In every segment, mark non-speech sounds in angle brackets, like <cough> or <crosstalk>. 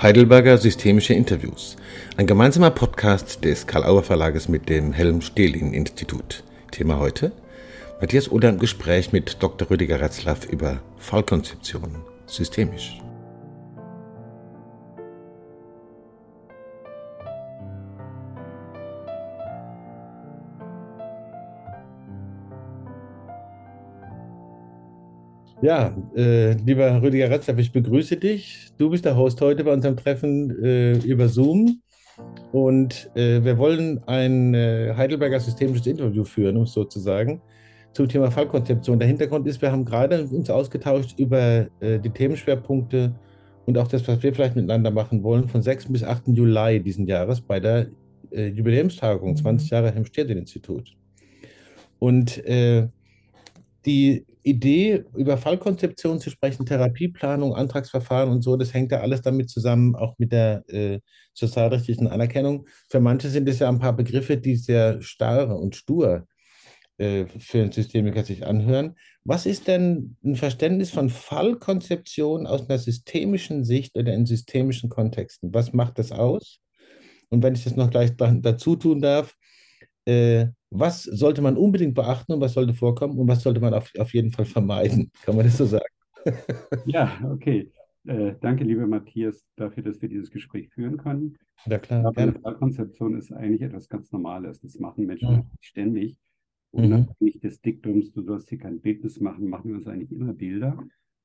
Heidelberger Systemische Interviews, ein gemeinsamer Podcast des Karl-Auer Verlages mit dem Helm-Stehlin-Institut. Thema heute: Matthias Oder im Gespräch mit Dr. Rüdiger Retzlaff über Fallkonzeption systemisch. Ja, äh, lieber Rüdiger Retzlaff, ich begrüße dich. Du bist der Host heute bei unserem Treffen äh, über Zoom. Und äh, wir wollen ein äh, Heidelberger systemisches Interview führen, um es so zu sagen, zum Thema Fallkonzeption. Der Hintergrund ist, wir haben gerade uns ausgetauscht über äh, die Themenschwerpunkte und auch das, was wir vielleicht miteinander machen wollen, von 6. bis 8. Juli diesen Jahres bei der äh, Jubiläumstagung, 20 Jahre Helm-Stehlin-Institut. Und die Idee, über Fallkonzeption zu sprechen, Therapieplanung, Antragsverfahren und so, das hängt ja alles damit zusammen, auch mit der äh, sozialrechtlichen Anerkennung. Für manche sind es ja ein paar Begriffe, die sehr starr und stur äh, für einen Systemiker sich anhören. Was ist denn ein Verständnis von Fallkonzeption aus einer systemischen Sicht oder in systemischen Kontexten? Was macht das aus? Und wenn ich das noch gleich dazu tun darf, äh, was sollte man unbedingt beachten und was sollte vorkommen und was sollte man auf, auf jeden Fall vermeiden? Kann man das so sagen? <laughs> ja, okay. Äh, danke, lieber Matthias, dafür, dass wir dieses Gespräch führen können. Ja, klar. Aber eine Fallkonzeption ist eigentlich etwas ganz Normales. Das machen Menschen ja. ständig. Unabhängig mhm. des Diktums, du sollst hier kein Bildnis machen, machen wir uns eigentlich immer Bilder.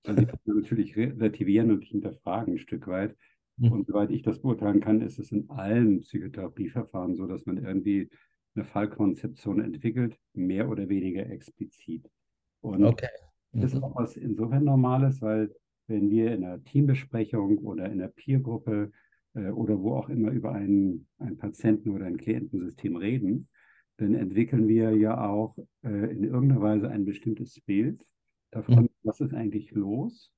Also man natürlich relativieren und hinterfragen ein Stück weit. Mhm. Und soweit ich das beurteilen kann, ist es in allen Psychotherapieverfahren so, dass man irgendwie eine Fallkonzeption entwickelt, mehr oder weniger explizit. Und okay. mhm. das ist auch was insofern Normales, weil wenn wir in einer Teambesprechung oder in einer Peergruppe äh, oder wo auch immer über einen, einen Patienten oder ein Klientensystem reden, dann entwickeln wir ja auch äh, in irgendeiner Weise ein bestimmtes Bild davon, mhm. was ist eigentlich los,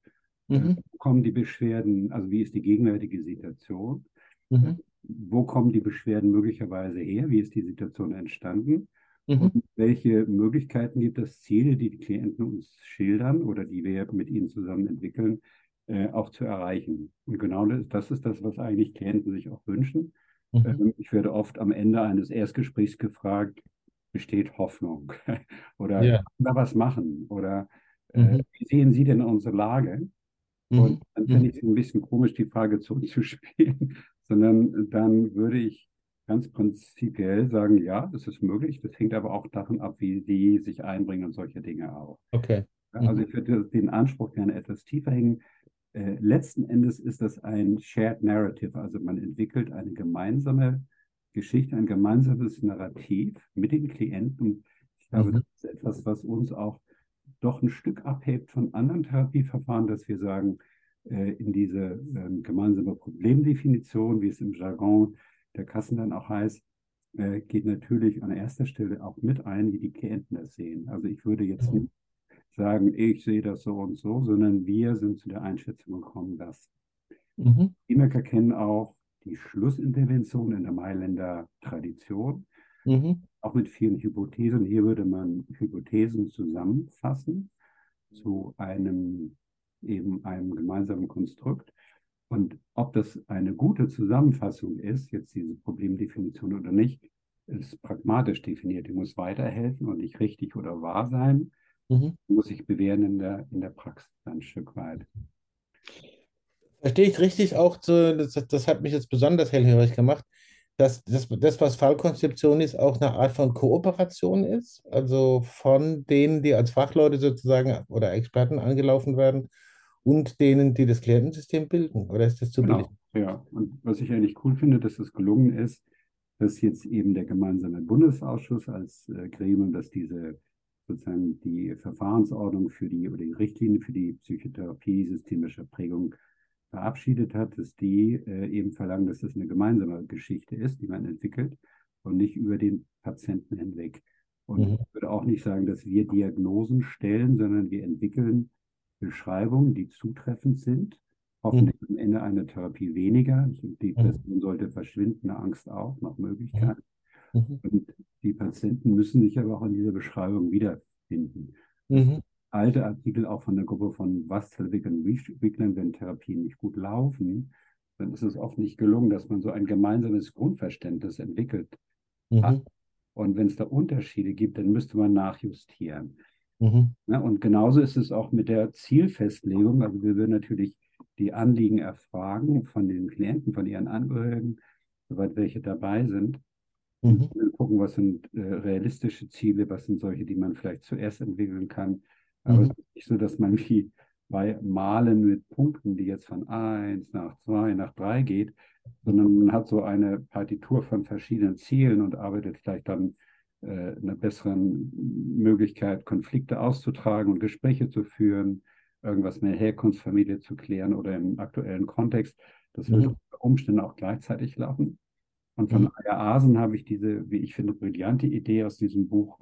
äh, mhm. wo kommen die Beschwerden, also wie ist die gegenwärtige Situation, mhm wo kommen die Beschwerden möglicherweise her? Wie ist die Situation entstanden? Mhm. Und welche Möglichkeiten gibt es, Ziele, die die Klienten uns schildern oder die wir mit ihnen zusammen entwickeln, äh, auch zu erreichen? Und genau das, das, ist das, was eigentlich Klienten sich auch wünschen. Mhm. Ähm, ich werde oft am Ende eines Erstgesprächs gefragt, besteht Hoffnung? <laughs> oder ja. da was machen? Oder äh, mhm. wie sehen Sie denn unsere Lage? Und mhm. dann finde mhm. ich es ein bisschen komisch, die Frage <laughs> zuzuspielen, sondern dann würde ich ganz prinzipiell sagen, ja, das ist möglich. Das hängt aber auch davon ab, wie die sich einbringen und solche Dinge auch. Okay. Also mhm. ich würde den Anspruch gerne etwas tiefer hängen. Äh, letzten Endes ist das ein Shared Narrative, also man entwickelt eine gemeinsame Geschichte, ein gemeinsames Narrativ mit den Klienten. Und ich glaube, mhm. das ist etwas, was uns auch doch ein Stück abhebt von anderen Therapieverfahren, dass wir sagen, in diese ähm, gemeinsame Problemdefinition, wie es im Jargon der Kassen dann auch heißt, äh, geht natürlich an erster Stelle auch mit ein, wie die Klienten das sehen. Also ich würde jetzt nicht sagen, ich sehe das so und so, sondern wir sind zu der Einschätzung gekommen, dass mhm. Imerker kennen auch die Schlussintervention in der Mailänder Tradition, mhm. auch mit vielen Hypothesen. Hier würde man Hypothesen zusammenfassen zu einem eben einem gemeinsamen Konstrukt. Und ob das eine gute Zusammenfassung ist, jetzt diese Problemdefinition oder nicht, ist pragmatisch definiert. Die muss weiterhelfen und nicht richtig oder wahr sein. Mhm. Muss sich bewähren in der, in der Praxis ein Stück weit. Verstehe ich richtig auch, so, das, das hat mich jetzt besonders hellhörig gemacht, dass das, das, was Fallkonzeption ist, auch eine Art von Kooperation ist, also von denen, die als Fachleute sozusagen oder Experten angelaufen werden und denen, die das Klientensystem bilden? Oder ist das zu genau. billig? Ja, und was ich eigentlich cool finde, dass es gelungen ist, dass jetzt eben der gemeinsame Bundesausschuss als äh, Gremium, dass diese sozusagen die Verfahrensordnung für die oder die Richtlinie für die Psychotherapie systemischer Prägung verabschiedet hat, dass die äh, eben verlangen, dass das eine gemeinsame Geschichte ist, die man entwickelt und nicht über den Patienten hinweg. Und mhm. ich würde auch nicht sagen, dass wir Diagnosen stellen, sondern wir entwickeln Beschreibungen, die zutreffend sind. Hoffentlich mhm. am Ende einer Therapie weniger. Die Person sollte verschwinden, Angst auch, nach Möglichkeit. Mhm. Und die Patienten müssen sich aber auch in dieser Beschreibung wiederfinden. Mhm. Alte Artikel auch von der Gruppe von Wastelwig und Wickland, wenn Therapien nicht gut laufen, dann ist es oft nicht gelungen, dass man so ein gemeinsames Grundverständnis entwickelt hat. Mhm. Und wenn es da Unterschiede gibt, dann müsste man nachjustieren. Mhm. Ja, und genauso ist es auch mit der Zielfestlegung. Also wir würden natürlich die Anliegen erfragen von den Klienten, von ihren Angehörigen, soweit welche dabei sind. Mhm. Und gucken, was sind äh, realistische Ziele, was sind solche, die man vielleicht zuerst entwickeln kann. Aber Mhm. es ist nicht so, dass man wie bei Malen mit Punkten, die jetzt von 1 nach 2 nach 3 geht, sondern man hat so eine Partitur von verschiedenen Zielen und arbeitet vielleicht dann einer besseren Möglichkeit, Konflikte auszutragen und Gespräche zu führen, irgendwas mit der Herkunftsfamilie zu klären oder im aktuellen Kontext. Das wird Mhm. unter Umständen auch gleichzeitig laufen. Und von Mhm. Aya Asen habe ich diese, wie ich finde, brillante Idee aus diesem Buch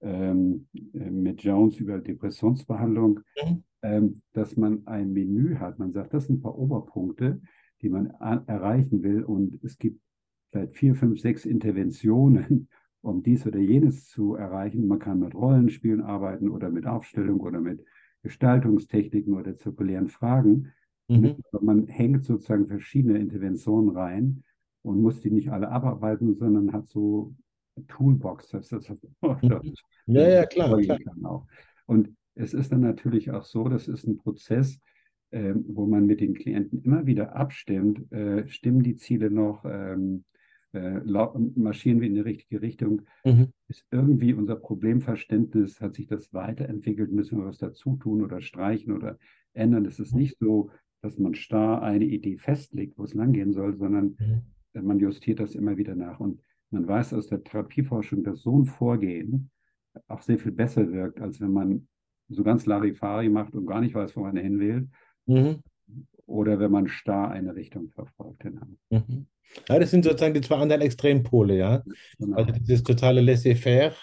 ähm, äh, mit Jones über Depressionsbehandlung, Mhm. ähm, dass man ein Menü hat. Man sagt, das sind ein paar Oberpunkte, die man erreichen will. Und es gibt vielleicht vier, fünf, sechs Interventionen, um dies oder jenes zu erreichen. Man kann mit Rollenspielen arbeiten oder mit Aufstellung oder mit Gestaltungstechniken oder zirkulären Fragen. Mhm. Man hängt sozusagen verschiedene Interventionen rein und muss die nicht alle abarbeiten, sondern hat so Toolbox, das ist das Mhm. Ja, ja, klar, klar. Und es ist dann natürlich auch so, das ist ein Prozess, ähm, wo man mit den Klienten immer wieder abstimmt, äh, stimmen die Ziele noch, ähm, äh, marschieren wir in die richtige Richtung, Mhm. ist irgendwie unser Problemverständnis, hat sich das weiterentwickelt, müssen wir was dazu tun oder streichen oder ändern. Es ist Mhm. nicht so, dass man starr eine Idee festlegt, wo es langgehen soll, sondern Mhm. äh, man justiert das immer wieder nach. Und man weiß aus der Therapieforschung, dass so ein Vorgehen auch sehr viel besser wirkt, als wenn man so ganz Larifari macht und gar nicht weiß, wo man hin will, Mhm. Oder wenn man starr eine Richtung verfolgt. Genau. Mhm. Ja, das sind sozusagen die zwei anderen Extrempole, ja. Genau. Also dieses totale Laissez-faire,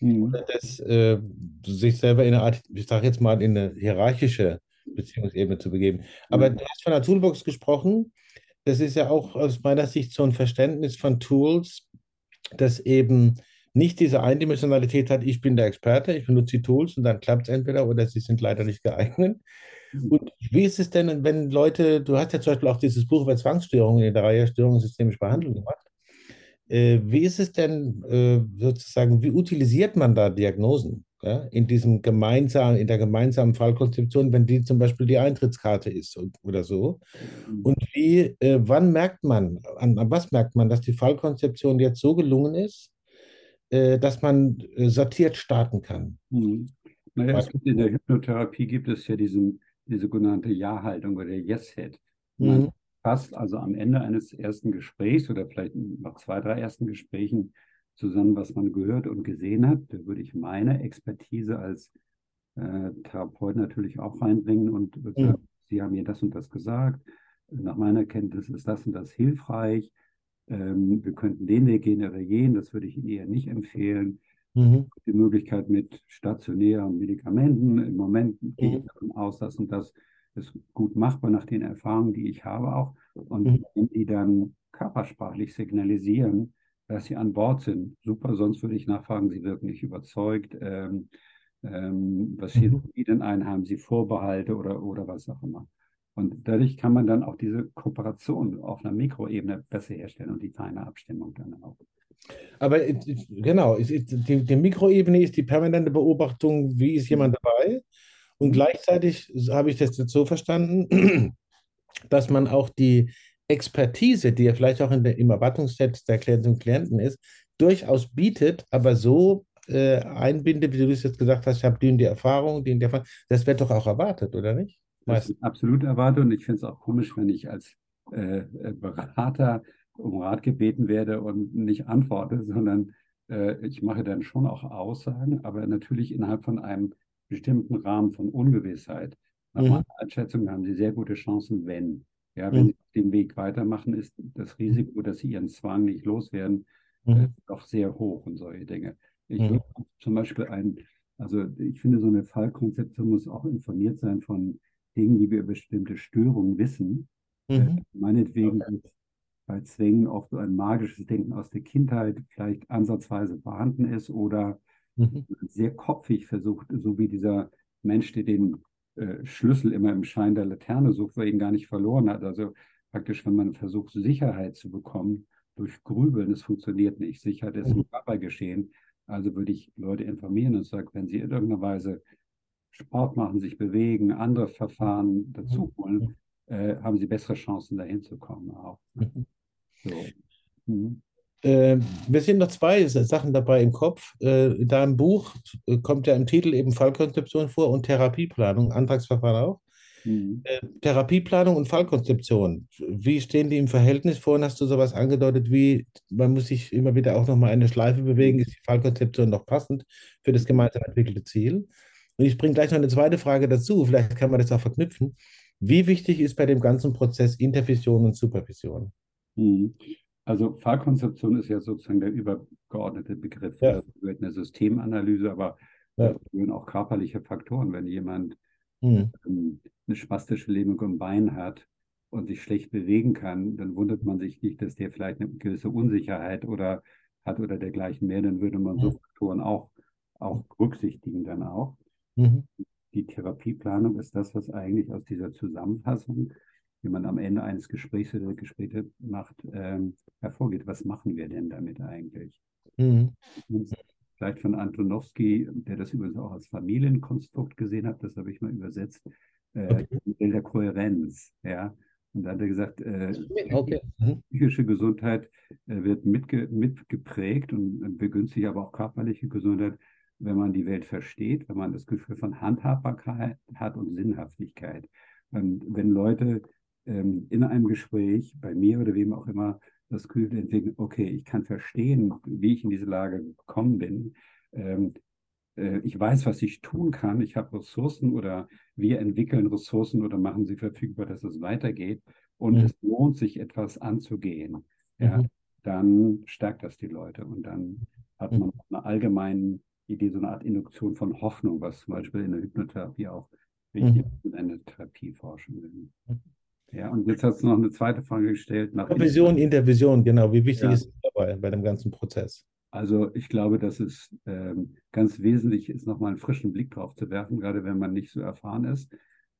Mhm. das äh, sich selber in eine Art, ich sage jetzt mal, in eine hierarchische Beziehungsebene zu begeben. Aber Mhm. du hast von der Toolbox gesprochen. Das ist ja auch aus meiner Sicht so ein Verständnis von Tools, das eben nicht diese Eindimensionalität hat, ich bin der Experte, ich benutze die Tools und dann klappt es entweder oder sie sind leider nicht geeignet. Und wie ist es denn, wenn Leute, du hast ja zum Beispiel auch dieses Buch über Zwangsstörungen in der Reihe Störungen systemische Behandlung gemacht. Äh, wie ist es denn äh, sozusagen, wie utilisiert man da Diagnosen ja, in diesem gemeinsamen, in der gemeinsamen Fallkonzeption, wenn die zum Beispiel die Eintrittskarte ist und, oder so? Und wie, äh, wann merkt man, an, an was merkt man, dass die Fallkonzeption jetzt so gelungen ist, äh, dass man äh, sortiert starten kann? Mhm. Naja, in der Hypnotherapie gibt es ja diesen, die sogenannte Ja-Haltung oder Yes-Head. Man Mhm. fasst also am Ende eines ersten Gesprächs oder vielleicht nach zwei, drei ersten Gesprächen zusammen, was man gehört und gesehen hat. Da würde ich meine Expertise als äh, Therapeut natürlich auch reinbringen und Mhm. sagen, Sie haben mir das und das gesagt. Nach meiner Kenntnis ist das und das hilfreich. Ähm, wir könnten den Weg gehen oder jenen. Das würde ich Ihnen eher nicht empfehlen Mhm. die Möglichkeit mit stationären Medikamenten. Im Moment gehe ich Mhm. davon aus, dass und das ist gut machbar nach den Erfahrungen, die ich habe auch. Und Mhm. wenn die dann körpersprachlich signalisieren, dass sie an Bord sind, super, sonst würde ich nachfragen, sie wirken nicht überzeugt. Ähm, ähm, was Mhm. schätzen Sie denn ein? Haben Sie Vorbehalte oder, oder was auch immer? Und dadurch kann man dann auch diese Kooperation auf einer Mikroebene besser herstellen und die feine Abstimmung dann auch. Aber äh, genau, es die, die Mikroebene ist die permanente Beobachtung, wie ist jemand dabei? Und Mhm. gleichzeitig habe ich das jetzt so verstanden, <clears throat> dass man auch die Expertise, die ja vielleicht auch in der, im Erwartungsset der Klientinnen und Klienten ist, durchaus bietet, aber so äh, einbindet, wie du das jetzt gesagt hast, ich habe die und die Erfahrung, die und die Erfahrung. Das wird doch auch erwartet, oder nicht? Das ist absolut erwartet und ich finde es auch komisch, wenn ich als äh, äh, Berater um Rat gebeten werde und nicht antworte, <laughs> sondern äh, ich mache dann schon auch Aussagen, aber natürlich innerhalb von einem bestimmten Rahmen von Ungewissheit. Nach Mhm. meiner Einschätzung haben Sie sehr gute Chancen, wenn. Ja, wenn Mhm. Sie den Weg weitermachen, ist das Risiko, dass Sie Ihren Zwang nicht loswerden, äh, Mhm. doch sehr hoch und solche Dinge. Ich Mhm. würde zum Beispiel ein, also ich finde, so eine Fallkonzeption muss auch informiert sein von Dingen, die wir über bestimmte Störungen wissen. Äh, Mhm. meinetwegen ist bei Zwängen oft so ein magisches Denken aus der Kindheit vielleicht ansatzweise vorhanden ist oder Mhm. sehr kopfig versucht, so wie dieser Mensch, der den äh, Schlüssel immer im Schein der Laterne sucht, weil er ihn gar nicht verloren hat. Also praktisch, wenn man versucht, Sicherheit zu bekommen durch Grübeln, das funktioniert nicht. Sicherheit ist ein Körpergeschehen. Also würde ich Leute informieren und sagen, wenn sie in irgendeiner Weise Sport machen, sich bewegen, andere Verfahren dazu holen, äh, haben sie bessere Chancen, dahin zu kommen auch. Mhm. Mhm. Äh, mir sind noch zwei Sachen dabei im Kopf. Äh, in deinem Buch äh, kommt ja im Titel eben Fallkonzeption vor und Therapieplanung, Antragsverfahren auch. Mhm. Äh, Therapieplanung und Fallkonzeption, wie stehen die im Verhältnis? Vorhin hast du sowas angedeutet, wie man muss sich immer wieder auch nochmal eine Schleife bewegen. Ist die Fallkonzeption noch passend für das gemeinsam entwickelte Ziel? Und ich bringe gleich noch eine zweite Frage dazu, vielleicht kann man das auch verknüpfen. Wie wichtig ist bei dem ganzen Prozess Intervision und Supervision? Mhm. Also Fallkonzeption ist ja sozusagen der übergeordnete Begriff. Ja. Das gehört eine Systemanalyse, aber ja. gehören auch körperliche Faktoren. Wenn jemand mhm. ähm, eine spastische Lähmung im Bein hat und sich schlecht bewegen kann, dann wundert man sich nicht, dass der vielleicht eine gewisse Unsicherheit oder hat oder dergleichen mehr. Dann würde man mhm. so Faktoren auch, auch berücksichtigen dann auch. Mhm. Die Therapieplanung ist das, was eigentlich aus dieser Zusammenfassung wie man am Ende eines Gesprächs oder Gespräche macht, ähm, hervorgeht. Was machen wir denn damit eigentlich? Mhm. Vielleicht von Antonowski, der das übrigens auch als Familienkonstrukt gesehen hat, das habe ich mal übersetzt, äh, okay. der Kohärenz. Ja? Und da hat er gesagt, äh, okay. mhm. psychische Gesundheit äh, wird mitge mitgeprägt und begünstigt aber auch körperliche Gesundheit, wenn man die Welt versteht, wenn man das Gefühl von Handhabbarkeit hat und Sinnhaftigkeit. Und wenn Leute ähm, in einem Gespräch, bei mir oder wem auch immer, das Gefühl entwickeln, okay, ich kann verstehen, wie ich in diese Lage gekommen bin. Ähm, äh, ich weiß, was ich tun kann. Ich habe Ressourcen oder wir entwickeln Ressourcen oder machen sie verfügbar, dass es weitergeht. Und mhm. es lohnt sich, etwas anzugehen. Ja, mhm. Dann stärkt das die Leute und dann hat man mhm. eine allgemeine Idee, so eine Art Induktion von Hoffnung, was zum Beispiel in der Hypnotherapie auch wichtig ist, in der Therapieforschung. Ja, und jetzt hast du noch eine zweite Frage gestellt. Nach Vision, Intervision, genau. Wie wichtig ja. ist es dabei bei dem ganzen Prozess? Also ich glaube, dass es ähm, ganz wesentlich ist, nochmal einen frischen Blick drauf zu werfen, gerade wenn man nicht so erfahren ist.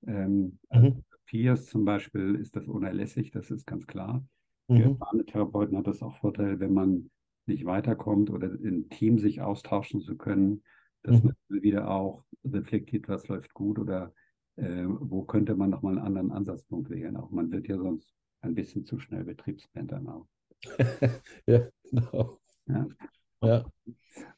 Ähm, mhm. Peers zum Beispiel ist das unerlässlich, das ist ganz klar. Mhm. Für erfahrene Therapeuten hat das auch Vorteil, wenn man nicht weiterkommt oder im Team sich austauschen zu können, dass mhm. man wieder auch reflektiert, was läuft gut oder äh, wo könnte man nochmal einen anderen Ansatzpunkt wählen. Auch man wird ja sonst ein bisschen zu schnell Betriebsblendern auch. <laughs> ja, genau. Ja. ja.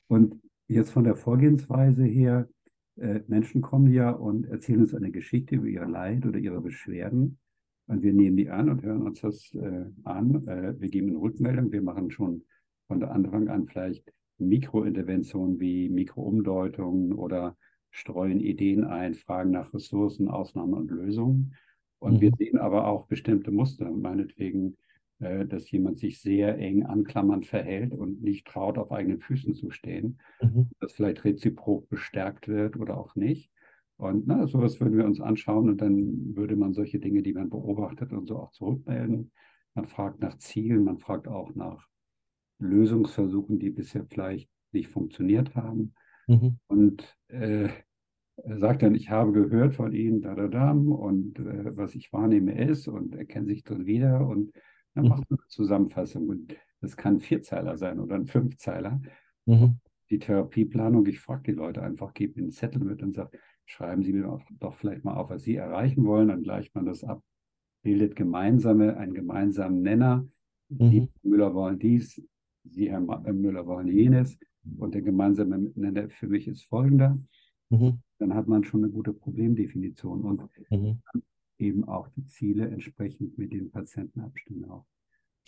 Und jetzt von der Vorgehensweise her, äh, Menschen kommen ja und erzählen uns eine Geschichte über ihr Leid oder ihre Beschwerden. Und wir nehmen die an und hören uns das äh, an. Äh, wir geben eine Rückmeldung. Wir machen schon von der Anfang an vielleicht Mikrointerventionen wie Mikroumdeutungen oder streuen Ideen ein, fragen nach Ressourcen, Ausnahmen und Lösungen. Und mhm. wir sehen aber auch bestimmte Muster, meinetwegen, äh, dass jemand sich sehr eng anklammernd verhält und nicht traut, auf eigenen Füßen zu stehen, mhm. dass vielleicht reziprok bestärkt wird oder auch nicht. Und na, sowas würden wir uns anschauen und dann würde man solche Dinge, die man beobachtet und so auch zurückmelden. Man fragt nach Zielen, man fragt auch nach Lösungsversuchen, die bisher vielleicht nicht funktioniert haben. Mhm. Und äh, sagt dann, ich habe gehört von Ihnen, da, da, da, und äh, was ich wahrnehme ist und erkennt sich drin wieder und dann mhm. macht man eine Zusammenfassung. Und das kann ein Vierzeiler sein oder ein Fünfzeiler. Mhm. Die Therapieplanung, ich frage die Leute einfach, gebe ihnen einen Zettel mit und sage, schreiben Sie mir doch vielleicht mal auf, was Sie erreichen wollen, dann gleicht man das ab, bildet gemeinsame, einen gemeinsamen Nenner. Mhm. Sie, Müller, wollen dies, Sie, Herr Müller, wollen jenes. Und der gemeinsame Nenner für mich ist folgender. Mhm. Dann hat man schon eine gute Problemdefinition und mhm. eben auch die Ziele entsprechend mit den Patienten abstimmen auch.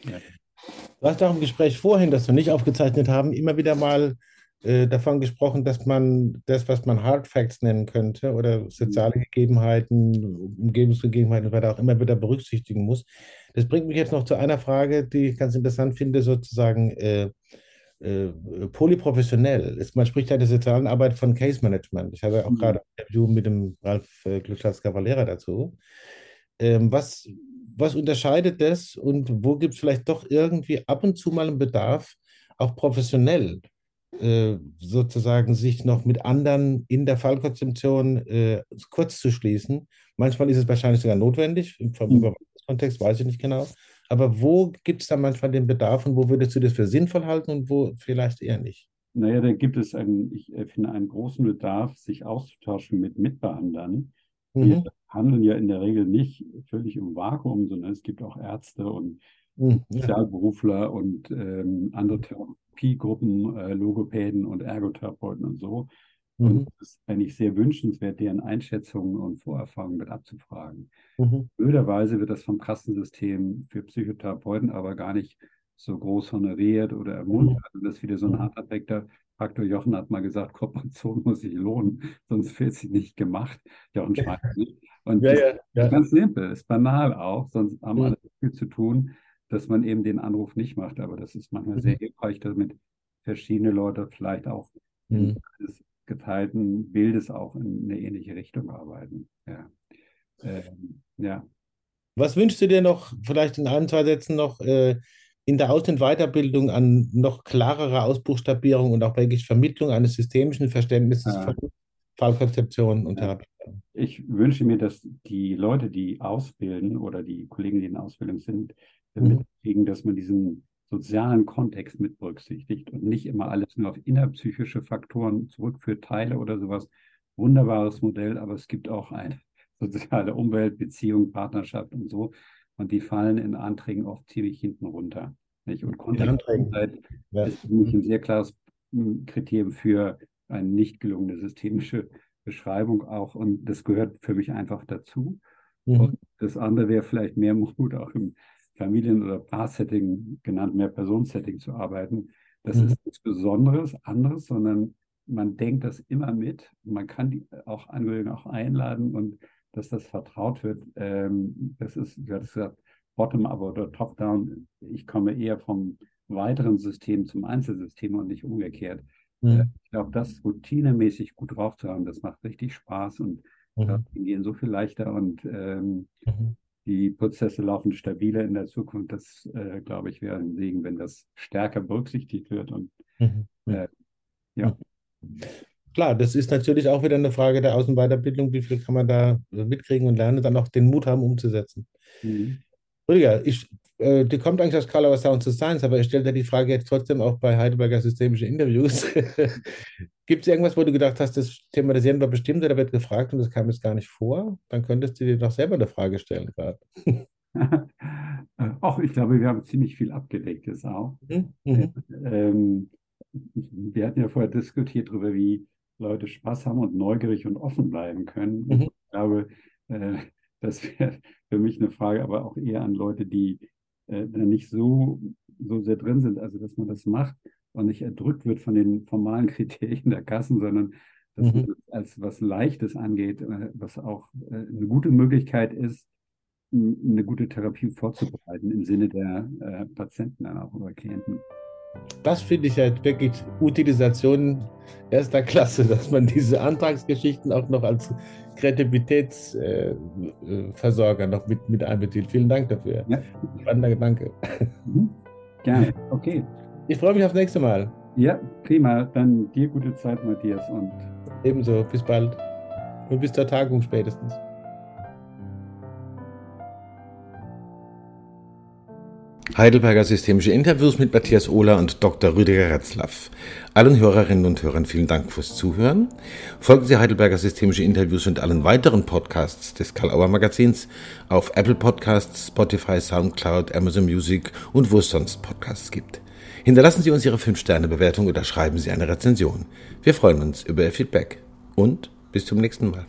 Ja. Du hast auch im Gespräch vorhin, das wir nicht aufgezeichnet haben, immer wieder mal äh, davon gesprochen, dass man das, was man Hard Facts nennen könnte oder soziale mhm. Gegebenheiten, Umgebungsgegebenheiten und weiter auch immer wieder berücksichtigen muss. Das bringt mich jetzt noch zu einer Frage, die ich ganz interessant finde, sozusagen. Äh, äh, polyprofessionell ist. Man spricht ja in der sozialen Arbeit von Case Management. Ich habe ja auch mhm. gerade ein Interview mit dem Ralf äh, Glücklas Cavalera dazu. Ähm, was, was unterscheidet das und wo gibt es vielleicht doch irgendwie ab und zu mal einen Bedarf, auch professionell äh, sozusagen sich noch mit anderen in der Fallkonzeption äh, kurz zu schließen? Manchmal ist es wahrscheinlich sogar notwendig im mhm. Kontext weiß ich nicht genau. Aber wo gibt es da manchmal den Bedarf und wo würdest du das für sinnvoll halten und wo vielleicht eher nicht? Naja, da gibt es einen, ich äh, finde, einen großen Bedarf, sich auszutauschen mit Mitbehandlern. Wir mhm. handeln ja in der Regel nicht völlig im Vakuum, sondern es gibt auch Ärzte und mhm. Sozialberufler und ähm, andere Therapiegruppen, äh, Logopäden und Ergotherapeuten und so. Und mhm. es ist eigentlich sehr wünschenswert, deren Einschätzungen und Vorerfahrungen mit abzufragen. Mhm. Blöderweise wird das vom Kassensystem für Psychotherapeuten aber gar nicht so groß honoriert oder ermuntert. Mhm. Und das ist wieder so ein mhm. harter Faktor. Faktor Jochen hat mal gesagt, Kooperation <laughs> muss sich lohnen, sonst wird sie nicht gemacht. Jochen Schweizer nicht. Und ja, das ja, ja. ist ganz simpel, ist banal auch, sonst haben mhm. alle viel zu tun, dass man eben den Anruf nicht macht. Aber das ist manchmal mhm. sehr hilfreich, damit verschiedene Leute vielleicht auch mhm geteilten Bildes auch in eine ähnliche Richtung arbeiten. Ja. Ähm, ja. Was wünschst du dir noch, vielleicht in ein, zwei Sätzen noch, äh, in der Aus- und Weiterbildung an noch klarere Ausbuchstabierung und auch wirklich Vermittlung eines systemischen Verständnisses ja. von Fallkonzeption und Therapie? Ich wünsche mir, dass die Leute, die ausbilden oder die Kollegen, die in Ausbildung sind, mhm. mitkriegen, dass man diesen sozialen Kontext mit berücksichtigt und nicht immer alles nur auf innerpsychische Faktoren zurückführt, Teile oder sowas. Wunderbares Modell, aber es gibt auch eine <laughs> soziale Umwelt, Beziehung, Partnerschaft und so. Und die fallen in Anträgen oft ziemlich hinten runter. Nicht? Und ja. ist für mich ein sehr klares hm, Kriterium für eine nicht gelungene systemische Beschreibung auch. Und das gehört für mich einfach dazu. Mhm. Das andere wäre vielleicht mehr Mut auch im Familien- oder Paar-Setting, genannt mehr Personensetting zu arbeiten. Das mhm. ist nichts Besonderes, anderes, sondern man denkt das immer mit. Man kann die auch Angehörigen auch einladen und dass das vertraut wird. Ähm, das ist, du hattest gesagt, Bottom-up oder Top-down. Ich komme eher vom weiteren System zum Einzelsystem und nicht umgekehrt. Mhm. Äh, ich glaube, das routinemäßig gut drauf zu haben, das macht richtig Spaß und mhm. da gehen so viel leichter und ähm, mhm die Prozesse laufen stabiler in der Zukunft. Das, äh, glaube ich, wäre ein Segen, wenn das stärker berücksichtigt wird. Und mhm. äh, ja. Klar, das ist natürlich auch wieder eine Frage der Außenweiterbildung. Wie viel kann man da mitkriegen und lernen, dann auch den Mut haben, umzusetzen. Mhm. Rüdiger, ich, äh, die kommt eigentlich aus Color Sound to Science, aber ich stelle dir die Frage jetzt trotzdem auch bei Heidelberger Systemische Interviews. <laughs> Gibt es irgendwas, wo du gedacht hast, das thematisieren wir bestimmt oder wird gefragt und das kam jetzt gar nicht vor? Dann könntest du dir doch selber eine Frage stellen gerade. Auch ich glaube, wir haben ziemlich viel abgedeckt jetzt auch. Mhm. mhm. Ähm, wir hatten ja vorher diskutiert darüber, wie Leute Spaß haben und neugierig und offen bleiben können. Mhm. Ich glaube, äh, das wäre für mich eine Frage, aber auch eher an Leute, die äh, nicht so, so sehr drin sind, also dass man das macht und nicht erdrückt wird von den formalen <laughs> Kriterien der Kassen, sondern dass mhm. man das als was Leichtes angeht, äh, was auch äh, eine gute Möglichkeit ist, eine gute Therapie vorzubereiten im Sinne der äh, Patienten dann auch oder Klienten. Das finde ich halt wirklich Utilisation erster Klasse, <laughs> dass man diese Antragsgeschichten auch noch als Kreativitätsversorger äh, noch mit, mit einbezieht. Vielen Dank dafür. Ja. Spannender Gedanke. Mhm. Gerne. Okay. Ich freue mich aufs nächste Mal. Ja, prima. Dann dir gute Zeit, Matthias. Und Ebenso. Bis bald. Und bis zur Tagung spätestens. Heidelberger Systemische Interviews mit Matthias Ohler und Dr. Rüdiger Retzlaff. Allen Hörerinnen und Hörern vielen Dank fürs Zuhören. Folgen Sie Heidelberger Systemische Interviews und allen weiteren Podcasts des Karl-Auer Magazins auf Apple Podcasts, Spotify, Soundcloud, Amazon Music und wo es sonst Podcasts gibt. Hinterlassen Sie uns Ihre 5-Sterne-Bewertung oder schreiben Sie eine Rezension. Wir freuen uns über Ihr Feedback. Und bis zum nächsten Mal.